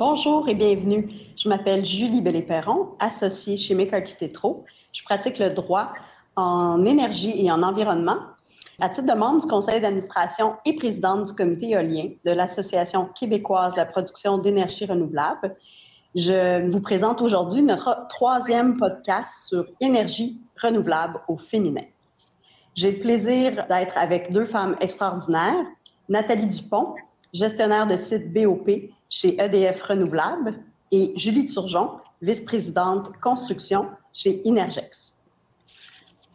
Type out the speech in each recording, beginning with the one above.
Bonjour et bienvenue. Je m'appelle Julie Bellé-Perron, associée chez McCarthy Tétro. Je pratique le droit en énergie et en environnement. À titre de membre du conseil d'administration et présidente du comité éolien de l'Association québécoise de la production d'énergie renouvelable, je vous présente aujourd'hui notre troisième podcast sur énergie renouvelable au féminin. J'ai le plaisir d'être avec deux femmes extraordinaires, Nathalie Dupont, gestionnaire de site BOP chez EDF Renouvelable, et Julie Turgeon, vice-présidente construction chez Inergex.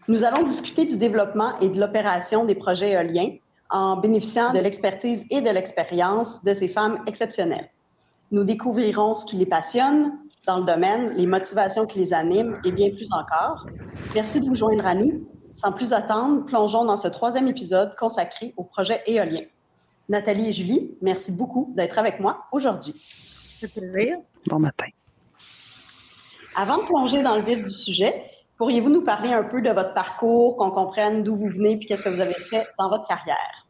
Nous allons discuter du développement et de l'opération des projets éoliens en bénéficiant de l'expertise et de l'expérience de ces femmes exceptionnelles. Nous découvrirons ce qui les passionne dans le domaine, les motivations qui les animent et bien plus encore. Merci de vous joindre à nous. Sans plus attendre, plongeons dans ce troisième épisode consacré au projet éolien. Nathalie et Julie, merci beaucoup d'être avec moi aujourd'hui. C'est plaisir. Bon matin. Avant de plonger dans le vif du sujet, pourriez-vous nous parler un peu de votre parcours, qu'on comprenne d'où vous venez et qu'est-ce que vous avez fait dans votre carrière?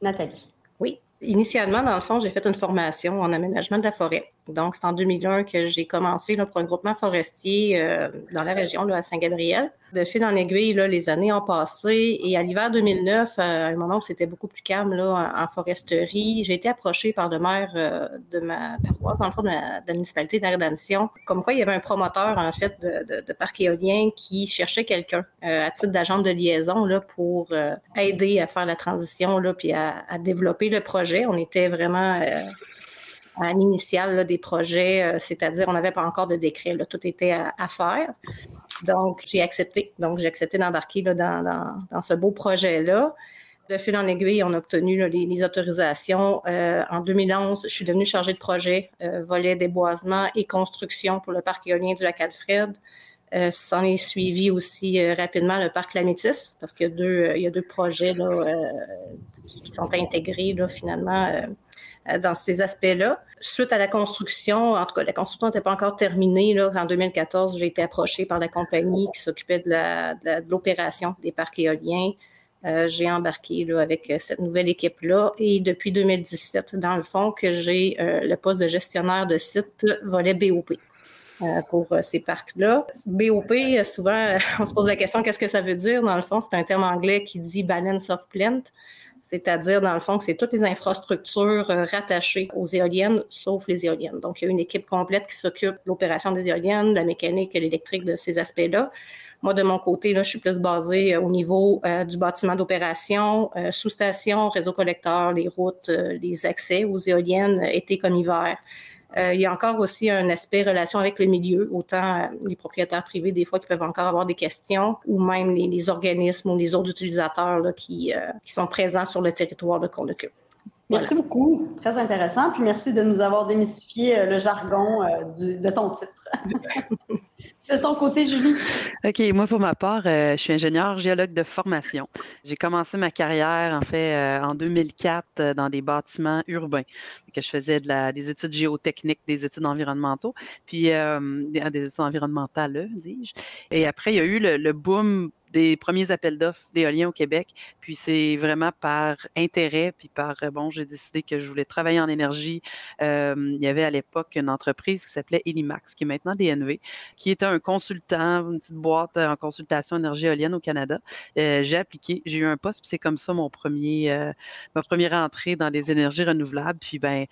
Nathalie. Oui. Initialement, dans le fond, j'ai fait une formation en aménagement de la forêt. Donc, c'est en 2001 que j'ai commencé là, pour un groupement forestier euh, dans la région là, à Saint-Gabriel. De fil en aiguille, là, les années ont passé et à l'hiver 2009, euh, à un moment où c'était beaucoup plus calme là, en, foresterie, j'ai été approchée par le maire euh, de ma paroisse, dans le de la, municipalité de comme quoi il y avait un promoteur en fait de parc éolien qui cherchait quelqu'un à titre d'agent de liaison là, pour aider à faire la transition là, puis à, à, développer le projet. On était vraiment à l'initial des projets, euh, c'est-à-dire on n'avait pas encore de décret, là, tout était à, faire. Donc, j'ai accepté. Donc, j'ai accepté d'embarquer dans, ce beau projet-là. De fil en aiguille, on a obtenu les, autorisations. Euh, en 2011, je suis devenue chargée de projet, euh, volet déboisement et construction pour le parc éolien du lac Alfred. Euh, s'en est suivi aussi rapidement le parc Lamétis, parce qu'il y a deux, projets qui sont intégrés là, finalement euh, dans ces aspects-là. Suite à la construction, en tout cas, la construction n'était pas encore terminée. Là, en 2014, j'ai été approchée par la compagnie qui s'occupait de l'opération des parcs éoliens. Euh, j'ai embarqué là, avec cette nouvelle équipe-là et depuis 2017, dans le fond, que j'ai euh, le poste de gestionnaire de site volet BOP pour ces parcs-là. BOP, souvent, on se pose la question qu'est-ce que ça veut dire? Dans le fond, c'est un terme anglais qui dit Balance of Plant c'est-à-dire, dans le fond, que c'est toutes les infrastructures euh, rattachées aux éoliennes, sauf les éoliennes. Donc, il y a une équipe complète qui s'occupe de l'opération des éoliennes, de la mécanique et l'électrique de ces aspects-là. Moi, de mon côté, là, je suis plus basée euh, au niveau euh, du bâtiment d'opération, sous-station, réseau collecteur, les routes, les accès aux éoliennes, été comme hiver. Euh, il y a encore aussi un aspect relation avec le milieu, autant euh, les propriétaires privés des fois qui peuvent encore avoir des questions, ou même les, organismes ou les autres utilisateurs là, qui, euh, qui sont présents sur le territoire qu'on occupe. Merci beaucoup. Très intéressant. Puis merci de nous avoir démystifié le jargon de ton titre. de ton côté, Julie? OK. Moi, pour ma part, je suis ingénieur géologue de formation. J'ai commencé ma carrière, en fait, en 2004 dans des bâtiments urbains que je faisais de la, des études géotechniques, des études environnementaux, puis euh, des, des, études environnementales, dis-je. Et après, il y a eu le, le boom des premiers appels d'offres d'éolien au Québec. Puis c'est vraiment par intérêt, puis par, euh, bon, j'ai décidé que je voulais travailler en énergie. Euh, il y avait à l'époque une entreprise qui s'appelait Elimax, qui est maintenant DNV, qui était un consultant, une petite boîte en consultation énergie éolienne au Canada. Euh, j'ai appliqué, j'ai eu un poste, puis c'est comme ça mon premier, ma première entrée dans les énergies renouvelables. Puis ben,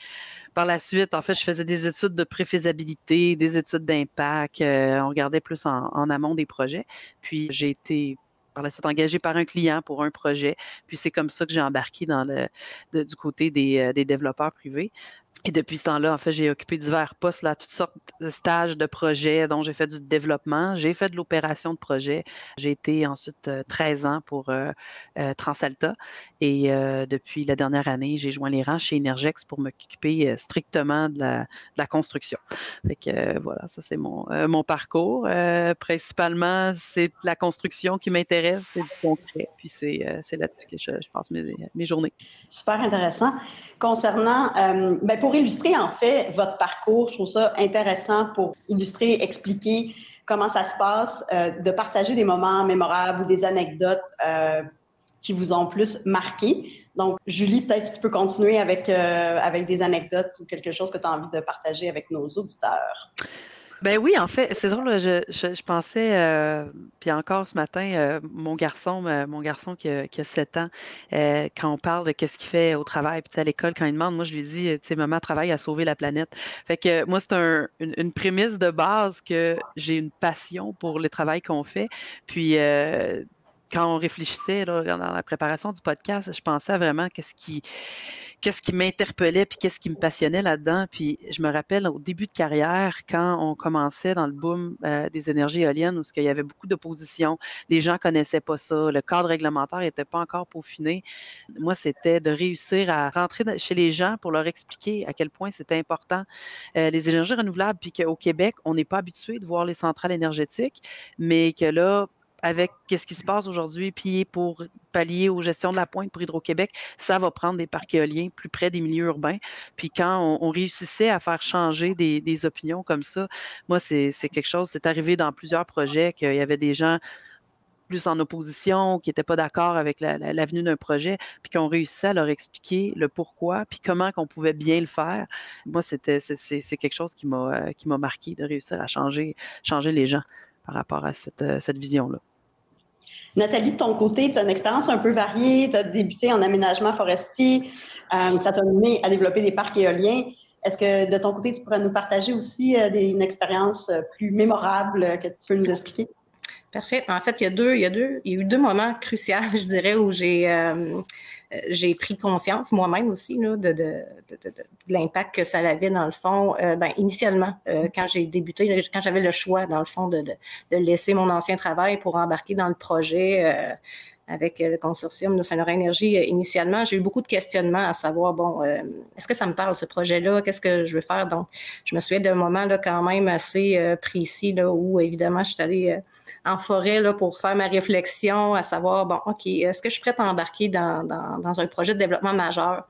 par la suite, en fait, je faisais des études de préfaisabilité, des études d'impact. Euh, on regardait plus en, amont des projets. Puis j'ai été par la suite engagé par un client pour un projet. Puis c'est comme ça que j'ai embarqué du côté des, euh, des développeurs privés. Et depuis ce temps-là, en fait, j'ai occupé divers postes, toutes sortes de stages, de projets, dont j'ai fait du développement, j'ai fait de l'opération de projet. J'ai été ensuite 13 euh, ans pour euh, euh, Transalta. Et depuis la dernière année, j'ai joint les rangs chez Energex pour m'occuper strictement de la, construction. Fait que voilà, ça c'est mon, mon parcours. principalement, c'est la construction qui m'intéresse, c'est du concret. Puis c'est là-dessus que je, passe mes, mes, journées. Super intéressant. Concernant, ben pour illustrer en fait votre parcours, je trouve ça intéressant pour illustrer, expliquer comment ça se passe, euh, de partager des moments mémorables ou des anecdotes euh, qui vous ont plus marqué. Donc, Julie, peut-être si tu peux continuer avec, euh, avec des anecdotes ou quelque chose que tu as envie de partager avec nos auditeurs. Ben oui, en fait, c'est drôle, je, je, pensais, euh, puis encore ce matin, euh, mon garçon, mon garçon qui a, qui a 7 ans, quand on parle de qu'est-ce qu'il fait au travail, puis à l'école, quand il demande, moi je lui dis, tu sais, maman travaille à sauver la planète. Fait que moi, c'est un, une, une, prémisse de base que j'ai une passion pour le travail qu'on fait. Puis quand on réfléchissait dans la préparation du podcast, je pensais vraiment qu'est-ce qui qu'est-ce qui m'interpellait puis qu'est-ce qui me passionnait là-dedans. Puis je me rappelle au début de carrière, quand on commençait dans le boom euh, des énergies éoliennes, où il y avait beaucoup d'opposition, les gens connaissaient pas ça, le cadre réglementaire n'était pas encore peaufiné. Moi, c'était de réussir à rentrer chez les gens pour leur expliquer à quel point c'était important euh, les énergies renouvelables, puis qu'au Québec, on n'est pas habitué de voir les centrales énergétiques, mais que là, avec ce qui se passe aujourd'hui, puis pour pallier aux gestions de la pointe pour Hydro-Québec, ça va prendre des parcs éoliens plus près des milieux urbains. Puis quand on, réussissait à faire changer des, opinions comme ça, moi, c'est quelque chose, c'est arrivé dans plusieurs projets qu'il y avait des gens plus en opposition, qui n'étaient pas d'accord avec l'avenue d'un projet, puis qu'on réussissait à leur expliquer le pourquoi, puis comment qu'on pouvait bien le faire. Moi, c'était c'est quelque chose qui m'a qui m'a marqué de réussir à changer les gens par rapport à cette, cette vision-là. Nathalie, de ton côté, tu as une expérience un peu variée. Tu as débuté en aménagement forestier. Euh, ça t'a mené à développer des parcs éoliens. Est-ce que de ton côté, tu pourrais nous partager aussi euh, une expérience euh, plus mémorable que tu peux nous expliquer? Parfait. En fait, il y a deux, il y a deux, il y a eu deux moments cruciaux, je dirais, où j'ai j'ai pris conscience moi-même aussi là, de, de, de, de l'impact que ça avait dans le fond. Euh, ben, initialement, euh, quand j'ai débuté, quand j'avais le choix dans le fond de, de, laisser mon ancien travail pour embarquer dans le projet avec le consortium de Saint-Laurent Énergie, initialement, j'ai eu beaucoup de questionnements à savoir, bon, est-ce que ça me parle, ce projet-là? Qu'est-ce que je veux faire? Donc, je me souviens d'un moment là, quand même assez précis là, où, évidemment, je suis allée en forêt là, pour faire ma réflexion, à savoir, bon, OK, est-ce que je suis prête à embarquer dans, dans, dans un projet de développement majeur?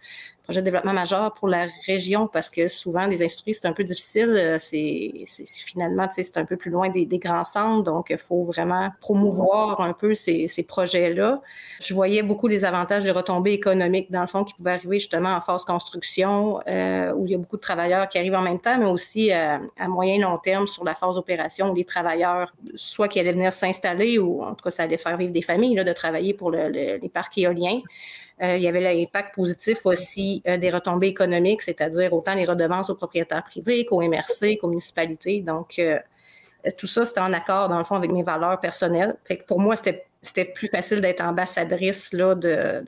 Projet de développement majeur pour la région parce que souvent, les industries, c'est un peu difficile. Euh, c'est finalement, c'est un peu plus loin des, grands centres, donc il faut vraiment promouvoir un peu ces, ces projets-là. Je voyais beaucoup les avantages des retombées économiques, dans le fond, qui pouvaient arriver justement en phase construction, euh, où il y a beaucoup de travailleurs qui arrivent en même temps, mais aussi euh, à moyen long terme sur la phase opération, où les travailleurs, soit qui allaient venir s'installer, ou en tout cas, ça allait faire vivre des familles, là, de travailler pour le, les parcs éoliens. Euh, il y avait l'impact positif aussi euh, des retombées économiques, c'est-à-dire autant les redevances aux propriétaires privés qu'aux MRC, qu'aux municipalités. Donc, euh, tout ça, c'était en accord, dans le fond, avec mes valeurs personnelles. Fait que pour moi, c'était plus facile d'être ambassadrice là, de,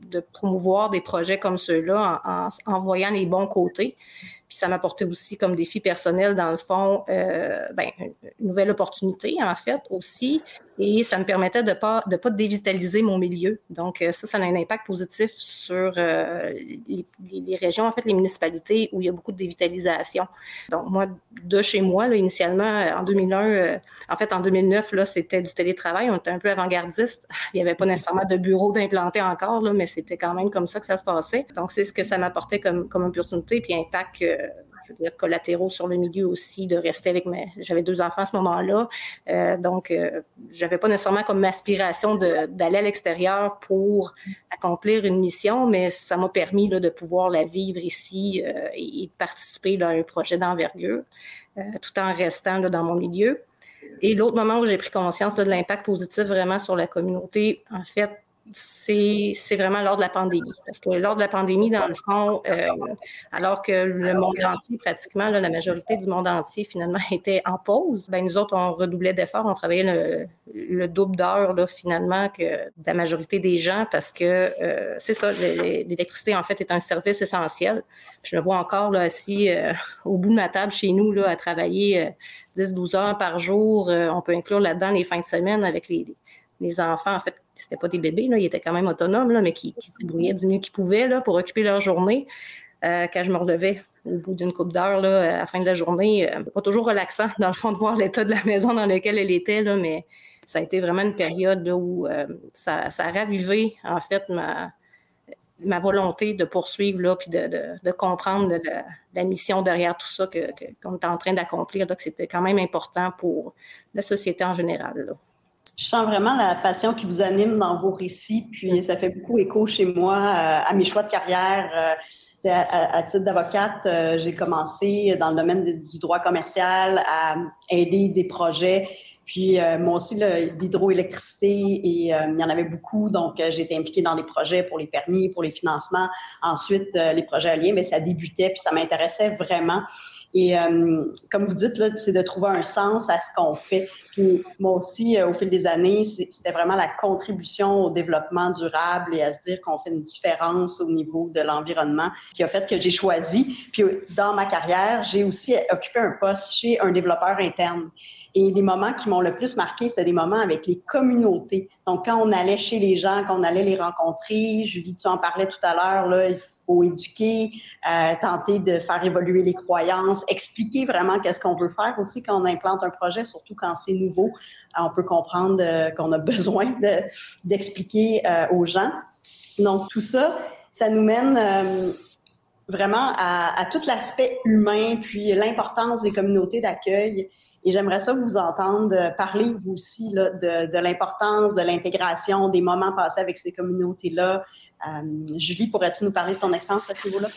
de, promouvoir des projets comme ceux-là en, en, voyant les bons côtés. Puis ça m'apportait aussi comme défi personnel, dans le fond, euh, ben, une nouvelle opportunité, en fait, aussi. Et ça me permettait de pas de pas dévitaliser mon milieu. Donc, euh, ça, ça a un impact positif sur euh, les, régions, en fait, les municipalités où il y a beaucoup de dévitalisation. Donc, moi, de chez moi, là, initialement, en 2001, euh, en fait, en 2009, là, c'était du télétravail. On était un peu avant-gardiste. Il n'y avait pas nécessairement de bureau d'implanter encore, là, mais c'était quand même comme ça que ça se passait. Donc, c'est ce que ça m'apportait comme, comme opportunité, puis impact je veux dire, collatéraux sur le milieu aussi, de rester avec mes... J'avais deux enfants à ce moment-là, euh, donc euh, j'avais pas nécessairement comme aspiration d'aller à l'extérieur pour accomplir une mission, mais ça m'a permis là, de pouvoir la vivre ici euh, et, de participer à un projet d'envergure, euh, tout en restant là, dans mon milieu. Et l'autre moment où j'ai pris conscience de l'impact positif vraiment sur la communauté, en fait, c'est vraiment lors de la pandémie. Parce que lors de la pandémie, dans le fond, euh, alors que le monde entier, pratiquement, la majorité du monde entier, finalement, était en pause, ben, nous autres, on redoublait d'efforts, on travaillait le, le double d'heures, finalement, que la majorité des gens, parce que euh, c'est ça, l'électricité, en fait, est un service essentiel. Je me vois encore là, assis euh, au bout de ma table chez nous, à travailler 10-12 heures par jour. on peut inclure là-dedans les fins de semaine avec les, les enfants, en fait, c'était pas des bébés, là, ils étaient quand même autonomes, là, mais qui, se débrouillaient du mieux qu'ils pouvaient là, pour occuper leur journée. Euh, quand je me relevais au bout d'une coupe d'heure, à la fin de la journée, euh, pas toujours relaxant, dans le fond, de voir l'état de la maison dans laquelle elle était, là, mais ça a été vraiment une période où euh, ça, ça, a ravivé, en fait, ma, volonté de poursuivre, là, puis de, comprendre la, mission derrière tout ça qu'on que, est en train d'accomplir, que c'était quand même important pour la société en général. Je sens vraiment la passion qui vous anime dans vos récits, puis ça fait beaucoup écho chez moi à mes choix de carrière. À, titre d'avocate, euh, j'ai commencé dans le domaine du droit commercial à aider des projets. Puis euh, moi aussi, l'hydroélectricité, et euh, il y en avait beaucoup. Donc, j'ai été impliquée dans des projets pour les permis, pour les financements. Ensuite, les projets alliés, mais ça débutait, puis ça m'intéressait vraiment. Et euh, comme vous dites, c'est de trouver un sens à ce qu'on fait. Puis moi aussi, euh, au fil des années, c'était vraiment la contribution au développement durable et à se dire qu'on fait une différence au niveau de l'environnement qui a fait que j'ai choisi. Puis dans ma carrière, j'ai aussi occupé un poste chez un développeur interne. Et les moments qui m'ont le plus marqué, c'était des moments avec les communautés. Donc, quand on allait chez les gens, quand on allait les rencontrer, Julie, tu en parlais tout à l'heure, là, il faut éduquer, euh, tenter de faire évoluer les croyances, expliquer vraiment qu'est-ce qu'on veut faire aussi quand on implante un projet, surtout quand c'est nouveau. Euh, on peut comprendre euh, qu'on a besoin d'expliquer aux gens. Donc, tout ça, ça nous mène vraiment à, à tout l'aspect humain, puis l'importance des communautés d'accueil. Et j'aimerais ça vous entendre parler, vous aussi, là, de, l'importance de l'intégration, des moments passés avec ces communautés-là. Euh, Julie, pourrais-tu nous parler de ton expérience à ce niveau-là?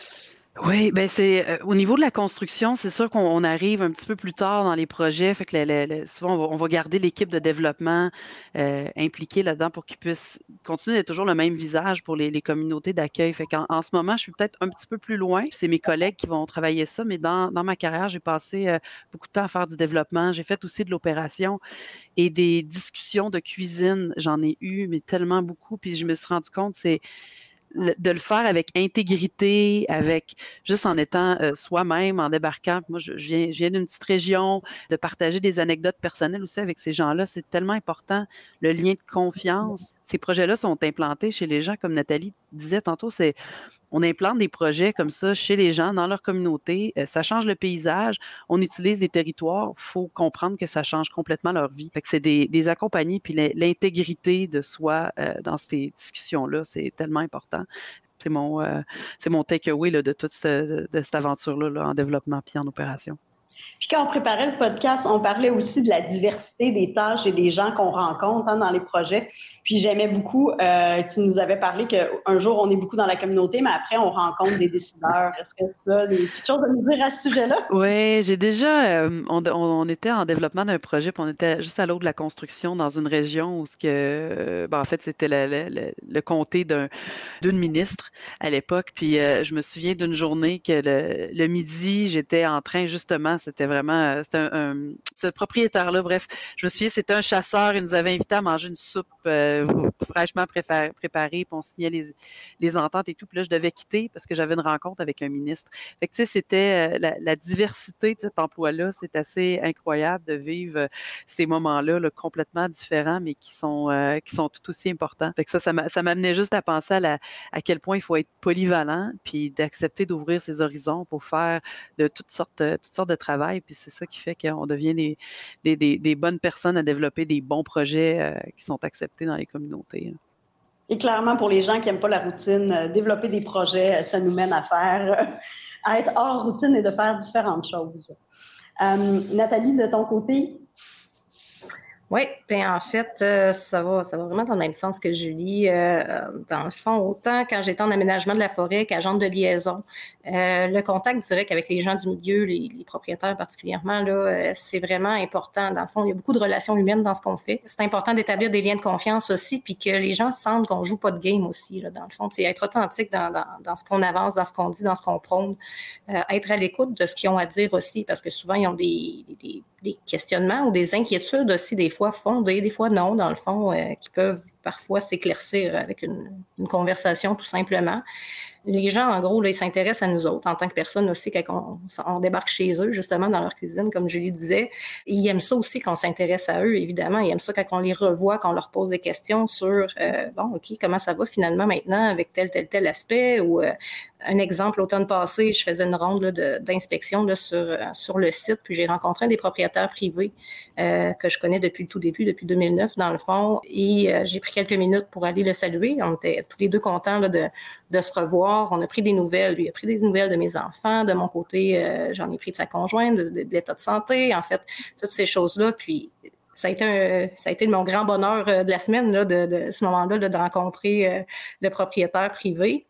Oui, ben c'est euh, au niveau de la construction, c'est sûr qu'on arrive un petit peu plus tard dans les projets. Fait que souvent, on va, garder l'équipe de développement euh, impliquée là-dedans pour qu'ils puissent continuer d'être toujours le même visage pour les, communautés d'accueil. Fait qu'en en ce moment, je suis peut-être un petit peu plus loin. C'est mes collègues qui vont travailler ça, mais dans, ma carrière, j'ai passé euh, beaucoup de temps à faire du développement. J'ai fait aussi de l'opération et des discussions de cuisine. J'en ai eu, mais tellement beaucoup. Puis je me suis rendu compte, c'est de le faire avec intégrité, avec juste en étant euh, soi-même, en débarquant. Moi, je, viens, je viens d'une petite région, de partager des anecdotes personnelles aussi avec ces gens-là, c'est tellement important. Le lien de confiance. Ces projets-là sont implantés chez les gens, comme Nathalie disait tantôt, c'est on implante des projets comme ça chez les gens, dans leur communauté. Euh, ça change le paysage. On utilise des territoires. Il faut comprendre que ça change complètement leur vie. Fait que c'est des, des accompagnés, puis l'intégrité de soi euh, dans ces discussions-là, c'est tellement important. C'est mon, euh, c'est mon takeaway de toute cette, cette aventure-là là, en développement puis en opération. Puis quand on préparait le podcast, on parlait aussi de la diversité des tâches et des gens qu'on rencontre hein, dans les projets. Puis j'aimais beaucoup, euh, tu nous avais parlé qu'un jour, on est beaucoup dans la communauté, mais après, on rencontre des décideurs. Est-ce que tu as des petites choses à nous dire à ce sujet-là? Oui, j'ai déjà, euh, on, était en développement d'un projet, puis on était juste à l'autre de la construction dans une région où, ce que, ben, en fait, c'était le, comté d'une ministre à l'époque. Puis euh, je me souviens d'une journée que le midi, j'étais en train justement, c'était vraiment, euh, c'était un, ce propriétaire-là, bref, je me souviens, c'était un chasseur, il nous avait invité à manger une soupe euh, fraîchement préparée, puis on signait les, les, ententes et tout. Puis là, je devais quitter parce que j'avais une rencontre avec un ministre. Fait que, tu sais, c'était euh, la, diversité de cet emploi-là, c'est assez incroyable de vivre ces moments-là là, complètement différents, mais qui sont, qui sont tout aussi importants. Fait que ça, ça m'amenait juste à penser à, à quel point il faut être polyvalent, puis d'accepter d'ouvrir ses horizons pour faire de toutes sortes, toutes sortes de travail puis c'est ça qui fait qu'on devient des, des, bonnes personnes à développer des bons projets euh, qui sont acceptés dans les communautés. Et clairement, pour les gens qui n'aiment pas la routine, euh, développer des projets, euh, ça nous mène à faire, à être hors routine et de faire différentes choses. Nathalie, de ton côté, oui, bien en fait, euh, ça va, ça va vraiment dans le même sens que Julie. Euh, dans le fond, autant quand j'étais en aménagement de la forêt qu'agente de liaison, euh, le contact direct avec les gens du milieu, les, propriétaires particulièrement, là, c'est vraiment important. Dans le fond, il y a beaucoup de relations humaines dans ce qu'on fait. C'est important d'établir des liens de confiance aussi, puis que les gens sentent qu'on joue pas de game aussi. Là, dans le fond, c'est être authentique dans, dans, dans ce qu'on avance, dans ce qu'on dit, dans ce qu'on prône, être à l'écoute de ce qu'ils ont à dire aussi, parce que souvent ils ont des, des, des questionnements ou des inquiétudes aussi des fois fondées, des fois non, dans le fond, euh, qui peuvent parfois s'éclaircir avec une, conversation tout simplement les gens, en gros, là, ils s'intéressent à nous autres en tant que personnes aussi quand on, débarque chez eux, justement, dans leur cuisine, comme Julie disais. ils aiment ça aussi qu'on s'intéresse à eux, évidemment. Ils aiment ça quand on les revoit, qu'on leur pose des questions sur, euh, bon, OK, comment ça va finalement maintenant avec tel, tel, tel aspect ou euh, un exemple, l'automne passé, je faisais une ronde d'inspection sur, euh, sur le site, puis j'ai rencontré des propriétaires privés que je connais depuis le tout début, depuis 2009, dans le fond, et j'ai pris quelques minutes pour aller le saluer. On était tous les deux contents de, de se revoir. On a pris des nouvelles. Lui a pris des nouvelles de mes enfants. De mon côté, euh, j'en ai pris de sa conjointe, de, l'état de santé, en fait, toutes ces choses-là. Puis ça a été, ça a été mon grand bonheur de la semaine, là, de, de ce moment-là, de rencontrer le propriétaire privé.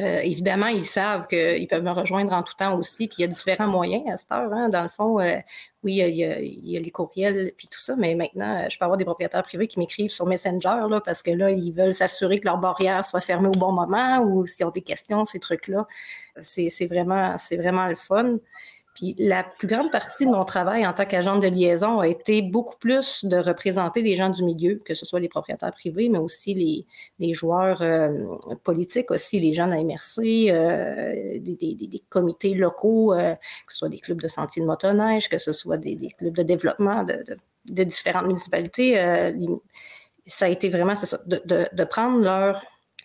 Euh, évidemment, ils savent qu'ils peuvent me rejoindre en tout temps aussi, puis il y a différents moyens à cette heure. Hein. Dans le fond, euh, oui, il y, a, il y, a, les courriels, puis tout ça, mais maintenant, je peux avoir des propriétaires privés qui m'écrivent sur Messenger, là, parce que là, ils veulent s'assurer que leur barrière soit fermée au bon moment ou s'ils ont des questions, ces trucs-là. C'est vraiment, vraiment le fun. Puis la plus grande partie de mon travail en tant qu'agent de liaison a été beaucoup plus de représenter les gens du milieu, que ce soit les propriétaires privés, mais aussi les, joueurs euh, politiques, aussi les gens de MRC, euh, des, comités locaux, euh, que ce soit des clubs de sentiers de motoneige, que ce soit des, clubs de développement de, différentes municipalités. ça a été vraiment de prendre leur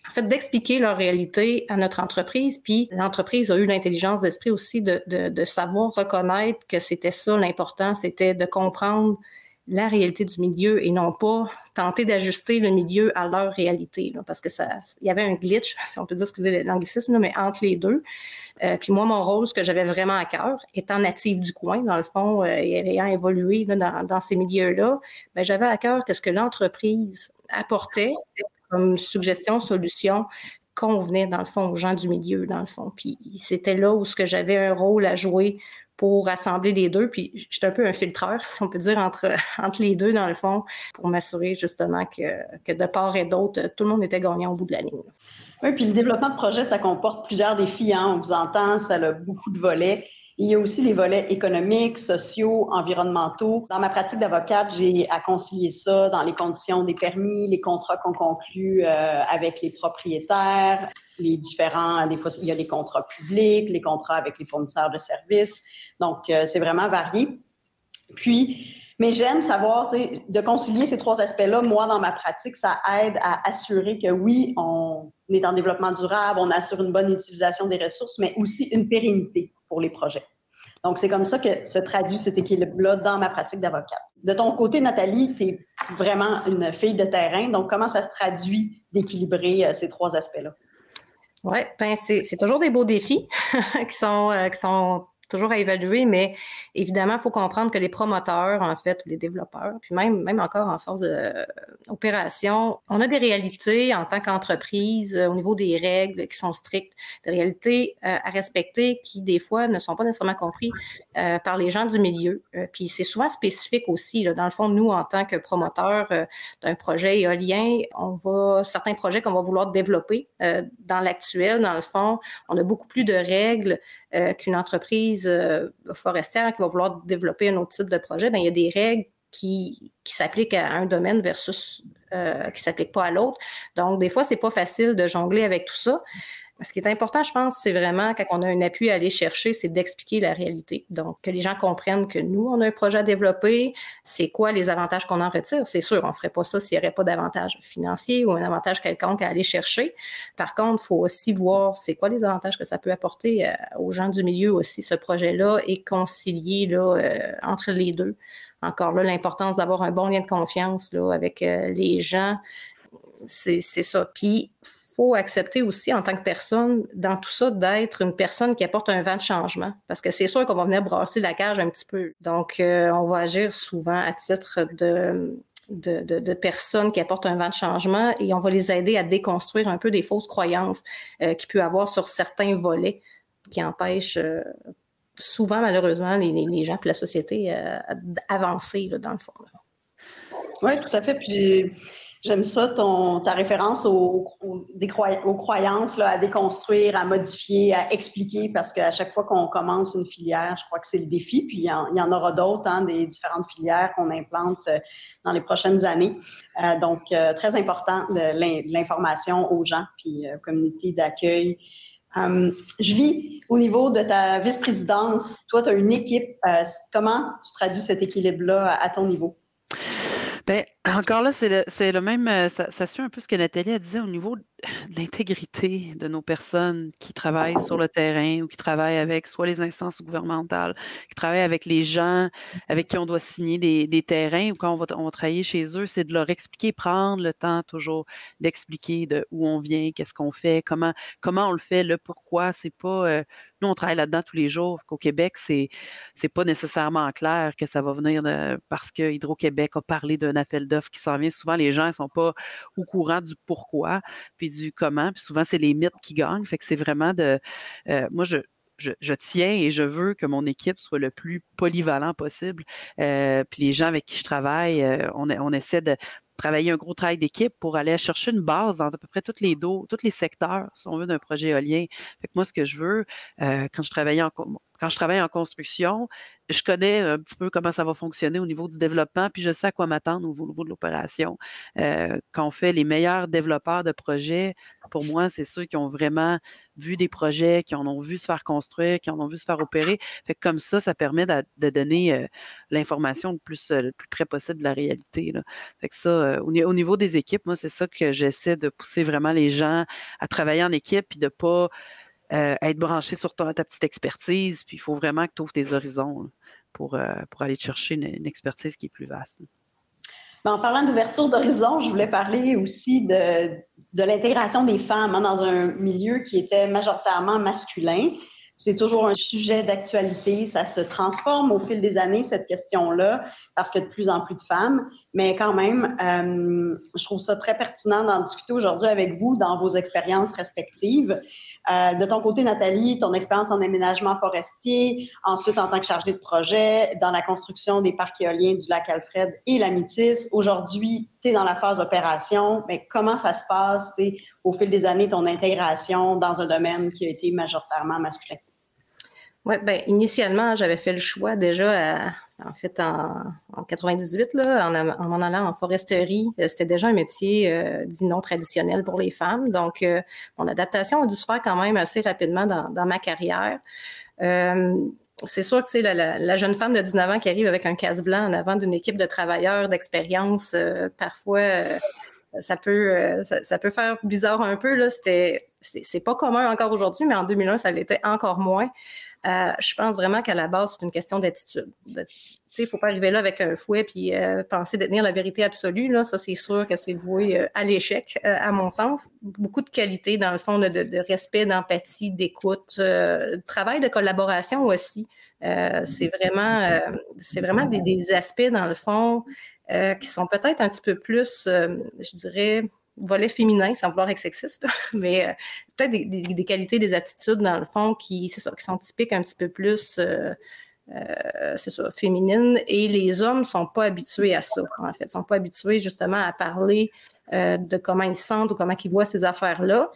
en fait, d'expliquer leur réalité à notre entreprise. Puis l'entreprise a eu l'intelligence d'esprit aussi de, de, savoir reconnaître que c'était ça l'important, c'était de comprendre la réalité du milieu et non pas tenter d'ajuster le milieu à leur réalité. Parce que ça, il y avait un glitch, si on peut dire, excusez l'anglicisme, mais entre les deux. Euh, puis moi, mon rôle, ce que j'avais vraiment à cœur, étant native du coin, dans le fond, euh, et ayant évolué dans, dans, ces milieux-là, ben, j'avais à cœur que ce que l'entreprise apportait comme suggestion, solution convenait, dans le fond, aux gens du milieu, dans le fond. Puis c'était là où que j'avais un rôle à jouer pour rassembler les deux. Puis j'étais un peu un filtreur, si on peut dire, entre, entre les deux, dans le fond, pour m'assurer justement que, que de part et d'autre, tout le monde était gagnant au bout de la ligne. Oui, puis le développement de projet, ça comporte plusieurs défis. Hein? On vous entend, ça a beaucoup de volets. Il y a aussi les volets économiques, sociaux, environnementaux. Dans ma pratique d'avocate, j'ai à concilier ça dans les conditions des permis, les contrats qu'on conclut euh, avec les propriétaires, les différents, des fois, il y a les contrats publics, les contrats avec les fournisseurs de services. Donc, euh, c'est vraiment varié. Puis, mais j'aime savoir, de concilier ces trois aspects-là, moi, dans ma pratique, ça aide à assurer que oui, on est en développement durable, on assure une bonne utilisation des ressources, mais aussi une pérennité pour les projets. Donc, c'est comme ça que se traduit cet équilibre-là dans ma pratique d'avocate. De ton côté, Nathalie, tu es vraiment une fille de terrain. Donc, comment ça se traduit d'équilibrer euh, ces trois aspects-là? Oui, ben c'est toujours des beaux défis qui sont, euh, qui sont toujours à évaluer, mais évidemment, il faut comprendre que les promoteurs, en fait, ou les développeurs, puis même, même encore en force d'opération, on a des réalités en tant qu'entreprise euh, au niveau des règles qui sont strictes, des réalités euh, à respecter qui, des fois, ne sont pas nécessairement compris euh, par les gens du milieu. puis c'est souvent spécifique aussi. Dans le fond, nous, en tant que promoteurs d'un projet éolien, on va, certains projets qu'on va vouloir développer dans l'actuel, dans le fond, on a beaucoup plus de règles euh, qu'une entreprise euh, forestière qui va vouloir développer un autre type de projet, bien, il y a des règles qui, qui s'appliquent à un domaine versus euh, qui ne s'appliquent pas à l'autre. Donc, des fois, c'est pas facile de jongler avec tout ça ce qui est important, je pense, c'est vraiment quand on a un appui à aller chercher, c'est d'expliquer la réalité. Donc, que les gens comprennent que nous, on a un projet à développer, c'est quoi les avantages qu'on en retire? C'est sûr, on ne ferait pas ça s'il n'y aurait pas d'avantages financiers ou un avantage quelconque à aller chercher. Par contre, il faut aussi voir c'est quoi les avantages que ça peut apporter euh, aux gens du milieu aussi, ce projet-là, et concilier là, euh, entre les deux. Encore là, l'importance d'avoir un bon lien de confiance là, avec euh, les gens, c'est ça. Puis, faut accepter aussi en tant que personne, dans tout ça, d'être une personne qui apporte un vent de changement. Parce que c'est sûr qu'on va venir brasser la cage un petit peu. Donc, euh, on va agir souvent à titre de, de, de, personnes qui apportent un vent de changement et on va les aider à déconstruire un peu des fausses croyances euh, qu'il peut avoir sur certains volets qui empêchent euh, souvent, malheureusement, les, les, gens et la société d'avancer, dans le fond. Oui, tout à fait. Puis J'aime ça, ta référence aux, croyances, à déconstruire, à modifier, à expliquer, parce qu'à chaque fois qu'on commence une filière, je crois que c'est le défi, puis il y en, aura d'autres, hein, des différentes filières qu'on implante euh, dans les prochaines années. Euh, donc, euh, très important l'information aux gens, puis communauté d'accueil. Julie, au niveau de ta vice-présidence, toi, tu as une équipe. comment tu traduis cet équilibre-là à ton niveau? Bien, encore là, c'est le, même, euh, ça, suit un peu ce que Nathalie a dit au niveau l'intégrité de nos personnes qui travaillent sur le terrain ou qui travaillent avec soit les instances gouvernementales, qui travaillent avec les gens avec qui on doit signer des, terrains ou quand on va, on va travailler chez eux, c'est de leur expliquer, prendre le temps toujours d'expliquer de où on vient, qu'est-ce qu'on fait, comment, comment on le fait, le pourquoi. C'est pas euh, nous, on travaille là-dedans tous les jours. Qu'au Québec, c'est n'est pas nécessairement clair que ça va venir parce que Hydro-Québec a parlé d'un appel d'offres qui s'en vient. Souvent, les gens ne sont pas au courant du pourquoi puis du comment. Puis souvent, c'est les mythes qui gagnent. Fait que c'est vraiment de. Euh, moi, je, je, tiens et je veux que mon équipe soit le plus polyvalent possible. Euh, puis les gens avec qui je travaille, euh, on, on, essaie de, travailler un gros travail d'équipe pour aller chercher une base dans à peu près tous les dos, tous les secteurs, si on veut, d'un projet éolien. Fait que moi, ce que je veux, quand je travaillais en quand je travaille en construction, je connais un petit peu comment ça va fonctionner au niveau du développement, puis je sais à quoi m'attendre au niveau de l'opération. Euh, quand on fait les meilleurs développeurs de projets, pour moi, c'est ceux qui ont vraiment vu des projets, qui en ont vu se faire construire, qui en ont vu se faire opérer. Fait que comme ça, ça permet de, donner euh, l'information le plus, le plus près possible de la réalité. Fait que ça, euh, au, niveau des équipes, moi, c'est ça que j'essaie de pousser vraiment les gens à travailler en équipe, puis de pas euh, être branché sur ta, petite expertise, puis il faut vraiment que tu ouvres tes horizons pour, euh, pour aller chercher une, expertise qui est plus vaste. Ben, en parlant d'ouverture d'horizon, je voulais parler aussi de, de l'intégration des femmes hein, dans un milieu qui était majoritairement masculin. C'est toujours un sujet d'actualité. Ça se transforme au fil des années, cette question-là, parce qu'il y a de plus en plus de femmes. Mais quand même, euh, je trouve ça très pertinent d'en discuter aujourd'hui avec vous dans vos expériences respectives. Euh, de ton côté, Nathalie, ton expérience en aménagement forestier, ensuite en tant que chargée de projet dans la construction des parcs éoliens du lac Alfred et la Métis. Aujourd'hui, tu es dans la phase opération, mais comment ça se passe au fil des années, ton intégration dans un domaine qui a été majoritairement masculin? Oui, bien, initialement, j'avais fait le choix déjà, en fait, en, 98, là, en, en, allant en foresterie. Euh, c'était déjà un métier euh, dit non traditionnel pour les femmes. Donc, euh, mon adaptation a dû se faire quand même assez rapidement dans, ma carrière. c'est sûr que c'est la, la, jeune femme de 19 ans qui arrive avec un casse blanc en avant d'une équipe de travailleurs d'expérience, parfois ça peut ça, peut faire bizarre un peu là c'était c'est pas commun encore aujourd'hui mais en 2001 ça l'était encore moins euh, je pense vraiment qu'à la base, c'est une question d'attitude. Il ne faut pas arriver là avec un fouet puis euh, penser détenir la vérité absolue. Là. Ça, c'est sûr que c'est voué euh, à l'échec, à mon sens. Beaucoup de qualités, dans le fond, de, respect, d'empathie, d'écoute, de travail de collaboration aussi. c'est vraiment, c'est vraiment des, des, aspects, dans le fond, qui sont peut-être un petit peu plus, je dirais, volet féminin, sans vouloir être sexiste, mais euh, peut-être des, qualités, des attitudes, dans le fond, qui, ça, qui sont typiques un petit peu plus, euh, euh, c'est ça, féminines. Et les hommes ne sont pas habitués à ça, en fait. Ils ne sont pas habitués, justement, à parler de comment ils se sentent ou comment ils voient ces affaires-là.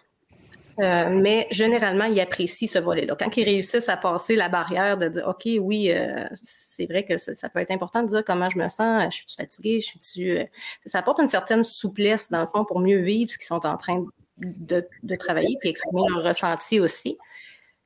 Euh, mais généralement, ils apprécient ce volet-là. Quand ils réussissent à passer la barrière de dire, OK, oui, euh, c'est vrai que ça, peut être important de dire comment je me sens, je suis fatiguée, je suis euh, ça apporte une certaine souplesse, dans le fond, pour mieux vivre ce qu'ils sont en train de, travailler, puis exprimer leur ressenti aussi.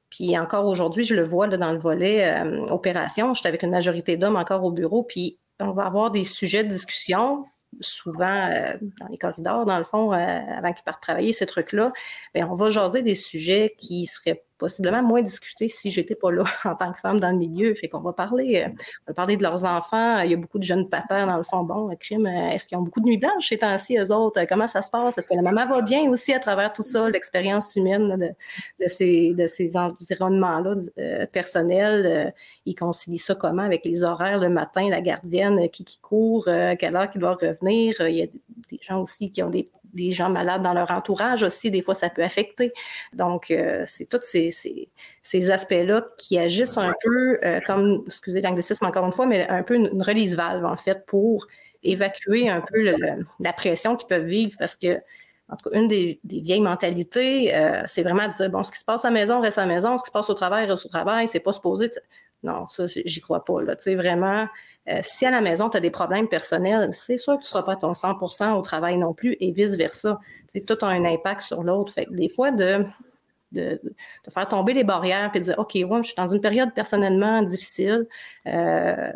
Puis encore aujourd'hui, je le vois là, dans le volet opération. Je suis avec une majorité d'hommes encore au bureau, puis on va avoir des sujets de discussion souvent euh, dans les corridors, dans le fond, euh, avant qu'ils partent travailler, ces trucs-là, bien, on va jaser des sujets qui seraient possiblement moins discuté si j'étais pas là en tant que femme dans le milieu. Fait qu'on va parler, euh, on va parler de leurs enfants. Il y a beaucoup de jeunes papas dans le fond. Bon, le crime, euh, est-ce qu'ils ont beaucoup de nuits blanches ces temps-ci, eux autres? Comment ça se passe? Est-ce que la maman va bien aussi à travers tout ça, l'expérience humaine de, ces, de ces environnements-là euh, personnels? ils concilient ça comment avec les horaires le matin, la gardienne qui, qui court, à quelle heure qu'il doit revenir? Il y a des gens aussi qui ont des des gens malades dans leur entourage aussi, des fois, ça peut affecter. Donc, euh, c'est tous ces, ces, aspects-là qui agissent un peu euh, comme, excusez l'anglicisme encore une fois, mais un peu une, release valve, en fait, pour évacuer un peu la pression qu'ils peuvent vivre parce que en tout cas, une des, vieilles mentalités, euh, c'est vraiment de dire, bon, ce qui se passe à la maison reste à la maison, ce qui se passe au travail reste au travail, c'est pas supposé. Non, ça, j'y crois pas. Là. Vraiment, euh, si à la maison, tu as des problèmes personnels, c'est sûr que tu ne seras pas ton 100% au travail non plus et vice-versa. Tout a un impact sur l'autre. Fait que des fois, de de, faire tomber les barrières puis de dire, OK, ouais, je suis dans une période personnellement difficile. Euh,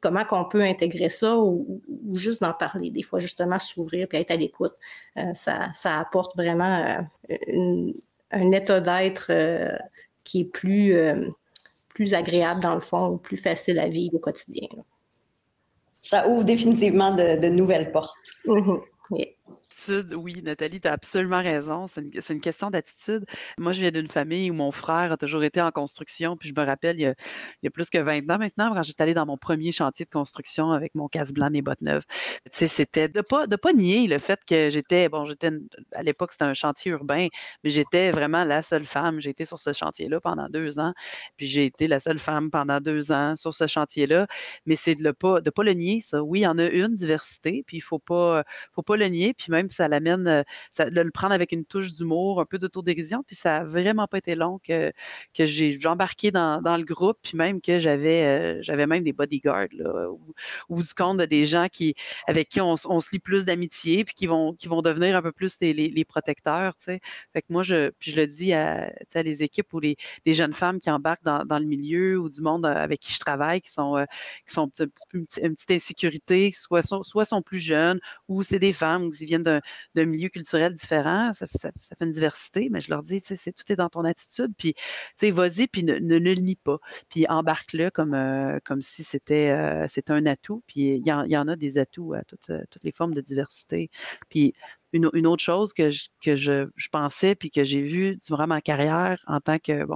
comment qu'on peut intégrer ça ou, juste d'en parler. Des fois, justement, s'ouvrir puis être à l'écoute. Euh, ça, ça, apporte vraiment un état d'être qui est plus, plus agréable dans le fond ou plus facile à vivre au quotidien. Ça ouvre définitivement de, nouvelles portes. Oui, Nathalie, tu as absolument raison. C'est une, question d'attitude. Moi, je viens d'une famille où mon frère a toujours été en construction. Puis je me rappelle, il y a, plus que 20 ans maintenant, quand j'étais allée dans mon premier chantier de construction avec mon casse blanc, mes bottes neuves. Tu sais, c'était de pas, de pas nier le fait que j'étais, bon, j'étais, à l'époque, c'était un chantier urbain, mais j'étais vraiment la seule femme. J'ai été sur ce chantier-là pendant deux ans. Puis j'ai été la seule femme pendant deux ans sur ce chantier-là. Mais c'est de ne pas, de pas le nier, ça. Oui, il y en a une diversité, puis il faut pas, faut pas le nier. Puis même ça l'amène, euh, de le prendre avec une touche d'humour, un peu d'autodérision. Puis ça n'a vraiment pas été long que, que j'ai embarqué dans, le groupe, puis même que j'avais euh, j'avais même des bodyguards, ou, du compte des gens qui, avec qui on, se lie plus d'amitié, puis qui vont, qui vont devenir un peu plus les, protecteurs. Tu sais. Fait que moi, je, puis je le dis à, les équipes ou les, des jeunes femmes qui embarquent dans, le milieu ou du monde euh, avec qui je travaille, qui sont, qui sont un petit une, petite insécurité, soit, soit sont plus jeunes, ou c'est des femmes qui viennent d'un d'un milieu culturel différent, ça, fait une diversité, mais je leur dis, tu sais, tout est dans ton attitude, puis, tu sais, vas-y, puis ne, le nie pas, puis embarque-le comme, euh, si c'était euh, un atout, puis il y, en, a des atouts à toutes, euh, les formes de diversité, puis une, autre chose que je, pensais puis que j'ai vu durant ma carrière en tant que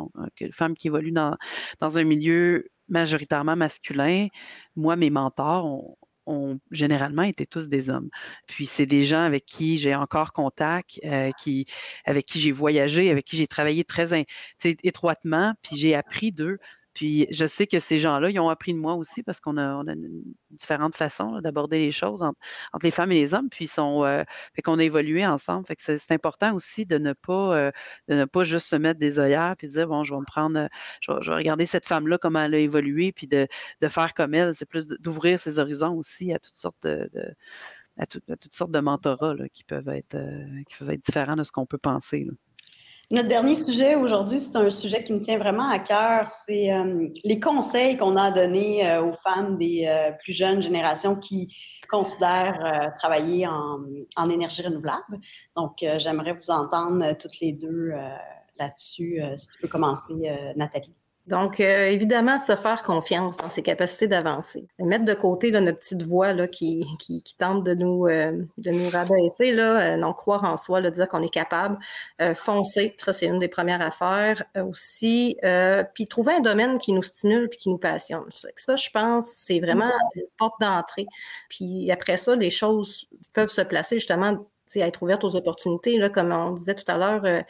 femme qui évolue dans, un milieu majoritairement masculin, moi, mes mentors ont, ont généralement été tous des hommes. Puis c'est des gens avec qui j'ai encore contact, euh, qui, avec qui j'ai voyagé, avec qui j'ai travaillé très étroitement, puis j'ai appris d'eux. Puis je sais que ces gens-là, ils ont appris de moi aussi parce qu'on a, une différente façon d'aborder les choses entre, les femmes et les hommes, puis sont, euh, fait qu'on a évolué ensemble. Fait que c'est, important aussi de ne pas euh, de ne pas juste se mettre des œillères puis dire bon, je vais me prendre, je vais, regarder cette femme-là comment elle a évolué, puis de, faire comme elle. C'est plus d'ouvrir ses horizons aussi à toutes sortes de, à, toutes sortes de mentorats qui peuvent être euh, qui peuvent être différents de ce qu'on peut penser. Notre dernier sujet aujourd'hui, c'est un sujet qui me tient vraiment à cœur. C'est euh, les conseils qu'on a donnés euh, aux femmes des euh, plus jeunes générations qui considèrent travailler en, en, énergie renouvelable. Donc, j'aimerais vous entendre toutes les deux là-dessus. si tu peux commencer, Nathalie. Donc, euh, évidemment, se faire confiance dans ses capacités d'avancer. Mettre de côté là, notre petite voix là, qui, qui, qui tente de nous, euh, de nous rabaisser, là, euh, non croire en soi, là, dire qu'on est capable, foncer, ça c'est une des premières affaires aussi. puis trouver un domaine qui nous stimule puis qui nous passionne. Ça, je pense, c'est vraiment une porte d'entrée. Puis après ça, les choses peuvent se placer justement être ouverte aux opportunités. Là, comme on disait tout à l'heure, euh,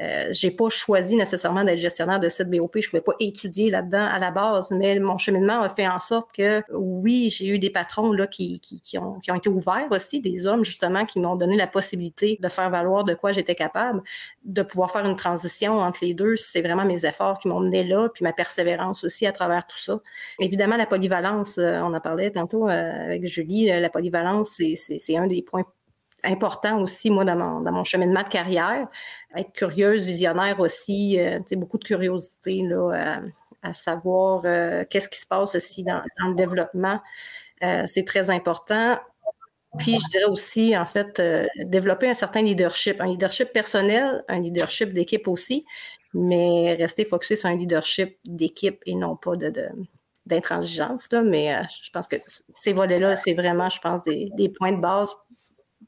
euh, j'ai pas choisi nécessairement d'être gestionnaire de site BOP. Je pouvais pas étudier là-dedans à la base, mais mon cheminement a fait en sorte que oui, j'ai eu des patrons là qui, qui, ont, qui ont été ouverts aussi, des hommes justement qui m'ont donné la possibilité de faire valoir de quoi j'étais capable, de pouvoir faire une transition entre les deux. C'est vraiment mes efforts qui m'ont mené là, puis ma persévérance aussi à travers tout ça. Évidemment, la polyvalence, euh, on en parlait tantôt euh, avec Julie, la polyvalence, c'est un des points important aussi, moi, dans mon, dans mon cheminement de carrière. Être curieuse, visionnaire aussi, euh, beaucoup de curiosité là, euh, à savoir euh, qu'est-ce qui se passe aussi dans, le développement. c'est très important. Puis, je dirais aussi, en fait, développer un certain leadership, un leadership personnel, un leadership d'équipe aussi, mais rester focusé sur un leadership d'équipe et non pas de, d'intransigeance. Là, mais je pense que ces volets-là, c'est vraiment, je pense, des, des, points de base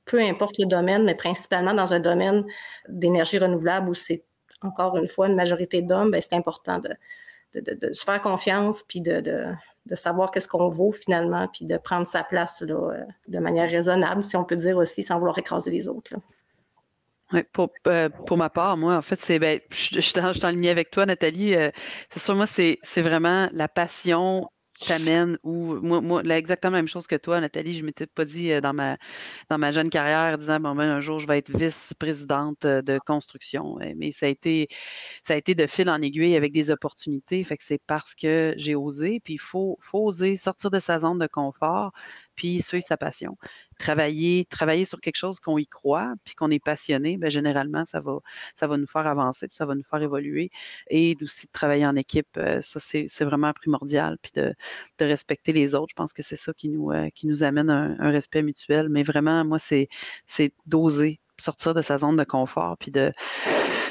peu importe le domaine, mais principalement dans un domaine d'énergie renouvelable où c'est encore une fois une majorité d'hommes, ben, c'est important de, se faire confiance puis de, savoir qu'est-ce qu'on vaut finalement, puis de prendre sa place là, euh, de manière raisonnable, si on peut dire aussi, sans vouloir écraser les autres. Pour, euh, pour ma part, moi, en fait, c'est ben, je, suis en ligne avec toi, Nathalie. Euh, c'est sûr, moi, c'est vraiment la passion t'amène ou moi, exactement la même chose que toi, Nathalie. Je m'étais pas dit euh, dans ma dans ma jeune carrière disant bon ben un jour je vais être vice-présidente euh, de construction. Mais ça a été ça a été de fil en aiguille avec des opportunités. Fait que c'est parce que j'ai osé. Puis il faut, faut oser sortir de sa zone de confort puis suivre sa passion. Travailler, travailler sur quelque chose qu'on y croit, puis qu'on est passionné, bien, généralement, ça va, ça va nous faire avancer, puis ça va nous faire évoluer. Et aussi de travailler en équipe, euh, ça, c'est vraiment primordial. Puis de, de, respecter les autres, je pense que c'est ça qui nous, euh, qui nous amène un, un respect mutuel. Mais vraiment, moi, c'est d'oser sortir de sa zone de confort, puis de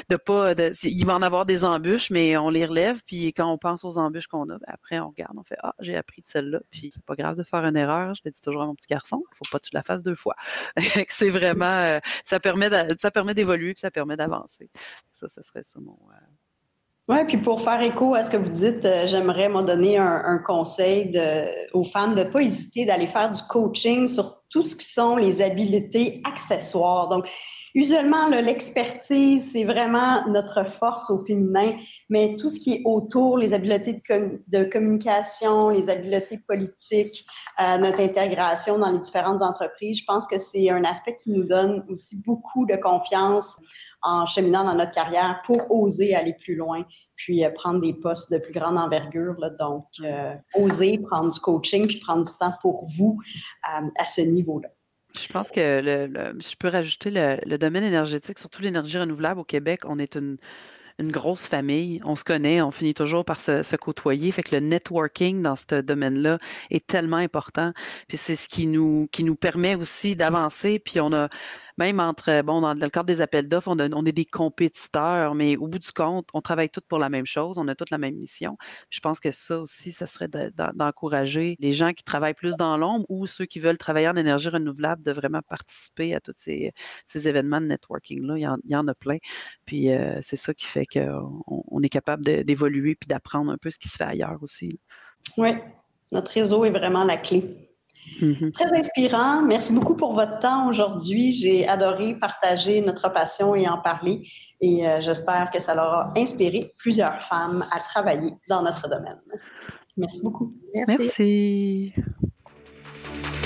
de pas. De, il va en avoir des embûches, mais on les relève. Puis quand on pense aux embûches qu'on a, ben après, on regarde, on fait Ah, j'ai appris de celle-là. Puis c'est pas grave de faire une erreur. Je le dis toujours à mon petit garçon, il faut pas que tu la fasses deux fois. c'est vraiment. Euh, ça permet ça permet d'évoluer puis ça permet d'avancer. Ça, ce serait ça mon. Euh, oui, puis pour faire écho à ce que vous dites, euh, j'aimerais m'en donner un, conseil de, aux femmes de ne pas hésiter d'aller faire du coaching sur tout ce qui sont les habiletés accessoires. Donc, usuellement, l'expertise, c'est vraiment notre force au féminin, mais tout ce qui est autour, les habiletés de, communication, les habiletés politiques, euh, notre intégration dans les différentes entreprises, je pense que c'est un aspect qui nous donne aussi beaucoup de confiance en cheminant dans notre carrière pour oser aller plus loin, puis euh, prendre des postes de plus grande envergure. Là. Donc, euh, oser prendre du coaching, puis prendre du temps pour vous à ce niveau-là. Je pense que je peux rajouter le, domaine énergétique, surtout l'énergie renouvelable au Québec, on est une, grosse famille, on se connaît, on finit toujours par se, côtoyer. Fait que le networking dans ce domaine-là est tellement important. Puis c'est ce qui nous, qui nous permet aussi d'avancer. Puis on a même entre, bon, dans, le cadre des appels d'offres, on, est des compétiteurs, mais au bout du compte, on travaille tous pour la même chose, on a toutes la même mission. Je pense que ça aussi, ça serait d'encourager les gens qui travaillent plus dans l'ombre ou ceux qui veulent travailler en énergie renouvelable de vraiment participer à tous ces, événements de networking-là. Il, y en a plein. Puis euh, c'est ça qui fait qu'on on est capable d'évoluer puis d'apprendre un peu ce qui se fait ailleurs aussi. Oui, notre réseau est vraiment la clé. Mm-hmm. Très inspirant. Merci beaucoup pour votre temps aujourd'hui. J'ai adoré partager notre passion et en parler. Et euh, j'espère que ça leur a inspiré plusieurs femmes à travailler dans notre domaine. Merci beaucoup. Merci. Merci.